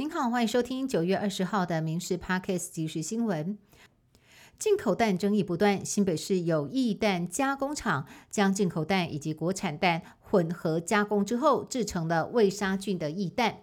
您好，欢迎收听九月二十号的《民事 Parkes》即时新闻。进口蛋争议不断，新北市有异蛋加工厂将进口蛋以及国产蛋混合加工之后，制成了未杀菌的异蛋，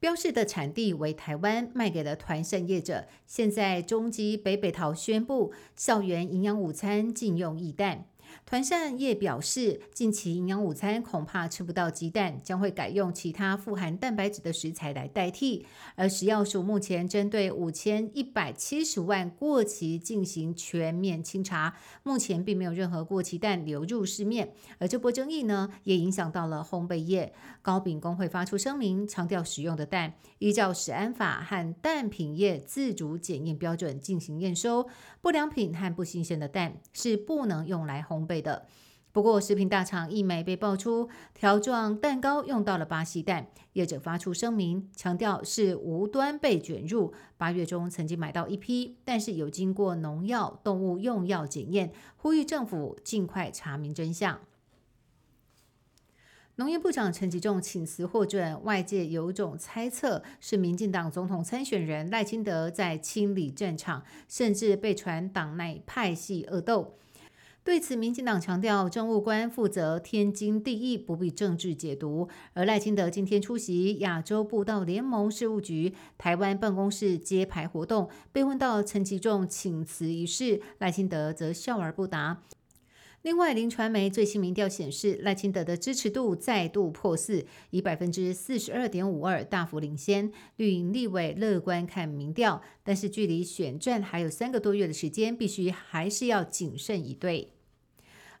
标示的产地为台湾，卖给了团膳业者。现在中基北北桃宣布，校园营养午餐禁用异蛋。团膳业表示，近期营养午餐恐怕吃不到鸡蛋，将会改用其他富含蛋白质的食材来代替。而食药署目前针对五千一百七十万过期进行全面清查，目前并没有任何过期蛋流入市面。而这波争议呢，也影响到了烘焙业。糕饼工会发出声明，强调使用的蛋依照食安法和蛋品业自主检验标准进行验收，不良品和不新鲜的蛋是不能用来烘焙的。不过，食品大厂一美被爆出条状蛋糕用到了巴西蛋，业者发出声明，强调是无端被卷入。八月中曾经买到一批，但是有经过农药、动物用药检验，呼吁政府尽快查明真相。农业部长陈吉仲请辞获准，外界有种猜测是民进党总统参选人赖清德在清理战场，甚至被传党内派系恶斗。对此，民进党强调政务官负责天经地义，不必政治解读。而赖清德今天出席亚洲步道联盟事务局台湾办公室揭牌活动，被问到陈其仲请辞一事，赖清德则笑而不答。另外，林传媒最新民调显示，赖清德的支持度再度破四，以百分之四十二点五二大幅领先。绿营立委乐观看民调，但是距离选战还有三个多月的时间，必须还是要谨慎以对。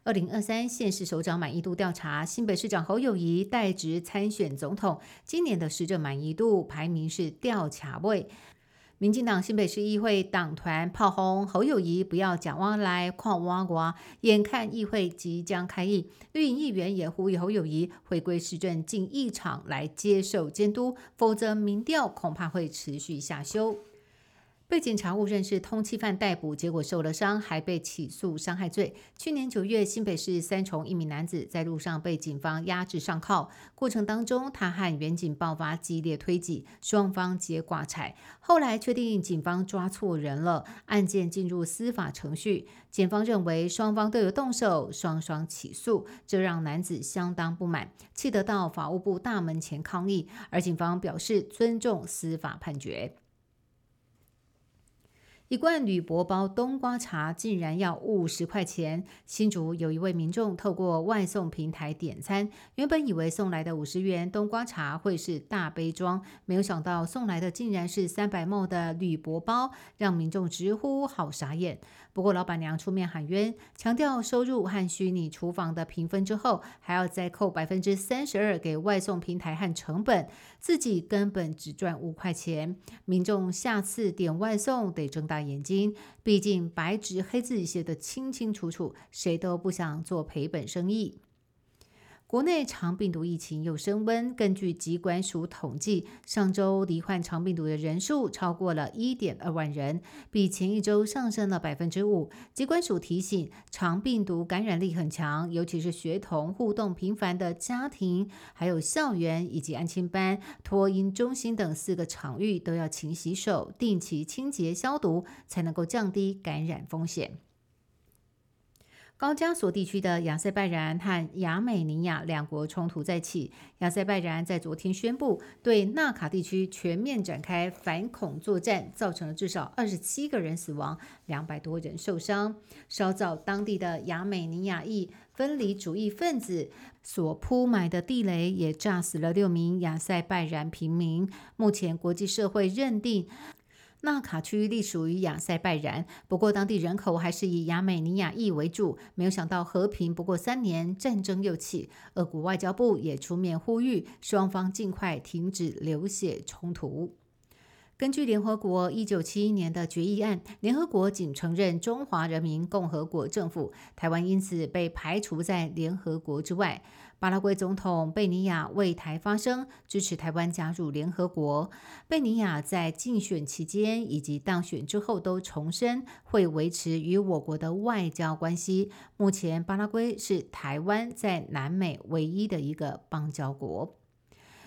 二零二三县市首长满意度调查，新北市长侯友谊代职参选总统，今年的市政满意度排名是吊卡位。民进党新北市议会党团炮轰侯友谊，不要讲汪来矿挖国。眼看议会即将开议，绿营议员也呼吁侯友谊回归市政进议场来接受监督，否则民调恐怕会持续下修。被警察误认是通缉犯逮捕，结果受了伤，还被起诉伤害罪。去年九月，新北市三重一名男子在路上被警方压制上铐，过程当中他和远警爆发激烈推挤，双方皆挂彩。后来确定警方抓错人了，案件进入司法程序。检方认为双方都有动手，双双起诉，这让男子相当不满，气得到法务部大门前抗议。而警方表示尊重司法判决。一罐铝箔包冬瓜茶竟然要五十块钱。新竹有一位民众透过外送平台点餐，原本以为送来的五十元冬瓜茶会是大杯装，没有想到送来的竟然是三百毫的铝箔包，让民众直呼好傻眼。不过老板娘出面喊冤，强调收入和虚拟厨房的平分之后，还要再扣百分之三十二给外送平台和成本，自己根本只赚五块钱。民众下次点外送得睁大。大眼睛，毕竟白纸黑字写得清清楚楚，谁都不想做赔本生意。国内肠病毒疫情又升温。根据疾管署统计，上周罹患肠病毒的人数超过了一点二万人，比前一周上升了百分之五。疾管署提醒，肠病毒感染力很强，尤其是学童互动频繁的家庭、还有校园以及安亲班、托婴中心等四个场域，都要勤洗手、定期清洁消毒，才能够降低感染风险。高加索地区的亚塞拜然和亚美尼亚两国冲突再起。亚塞拜然在昨天宣布对纳卡地区全面展开反恐作战，造成了至少二十七个人死亡，两百多人受伤。稍早，当地的亚美尼亚裔分离主义分子所铺埋的地雷也炸死了六名亚塞拜然平民。目前，国际社会认定。纳卡区隶属于亚塞拜然，不过当地人口还是以亚美尼亚裔为主。没有想到和平不过三年，战争又起。俄国外交部也出面呼吁双方尽快停止流血冲突。根据联合国一九七一年的决议案，联合国仅承认中华人民共和国政府，台湾因此被排除在联合国之外。巴拉圭总统贝尼亚为台发声，支持台湾加入联合国。贝尼亚在竞选期间以及当选之后都重申会维持与我国的外交关系。目前，巴拉圭是台湾在南美唯一的一个邦交国。